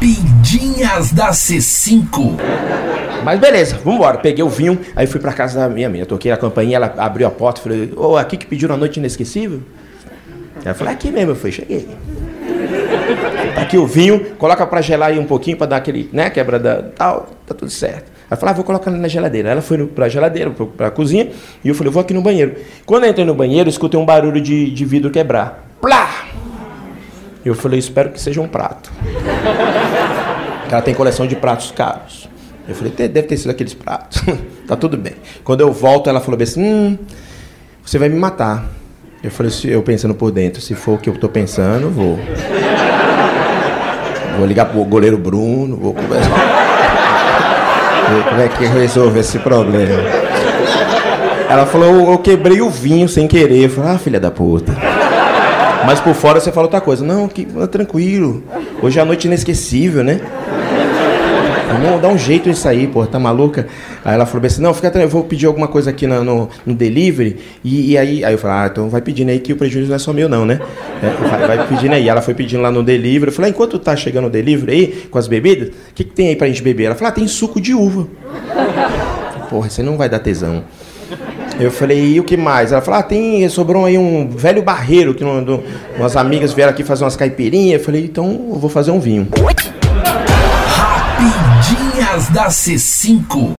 Rapidinhas da C5. Mas beleza, vambora. Peguei o vinho, aí fui pra casa da minha minha. Toquei a campainha, ela abriu a porta, falei, ô, aqui que pediram a noite inesquecível? Ela falou, aqui mesmo, eu falei, cheguei. Tá aqui o vinho, coloca pra gelar aí um pouquinho, pra dar aquele, né, quebra da tal, tá tudo certo. Ela falou, ah, vou colocar na geladeira. Ela foi pra geladeira, pro- pra cozinha, e eu falei, vou aqui no banheiro. Quando eu entrei no banheiro, eu escutei um barulho de, de vidro quebrar. Plá! Eu falei, espero que seja um prato. Ela tem coleção de pratos caros. Eu falei, "Te- deve ter sido aqueles pratos. tá tudo bem. Quando eu volto, ela falou assim, hum, você vai me matar. Eu falei, "Se- eu pensando por dentro, se for o que eu tô pensando, vou. Vou ligar pro goleiro Bruno, vou conversar. Ver Como é que resolve esse problema? Ela falou, eu quebrei o vinho sem querer. Eu falei, ah, filha da puta. Mas por fora você fala outra coisa. Não, que, ah, tranquilo. Hoje é a noite inesquecível, né? Vamos dar um jeito nisso aí, pô, tá maluca? Aí ela falou assim, não, fica tranquilo, eu vou pedir alguma coisa aqui na- no, no delivery, e, e aí, aí eu falei, ah, então vai pedindo aí que o prejuízo não é só meu não, né? É, vai, vai pedindo aí. Ela foi pedindo lá no delivery, eu falei, ah, enquanto tá chegando o delivery aí, com as bebidas, o que, que tem aí pra gente beber? Ela falou, ah, tem suco de uva. Porra, aí não vai dar tesão. Eu falei, e o que mais? Ela falou, ah, tem, sobrou aí um velho barreiro, que no, do- umas amigas vieram aqui fazer umas caipirinhas. Eu falei, então eu vou fazer um vinho. Rapidinhas da C5.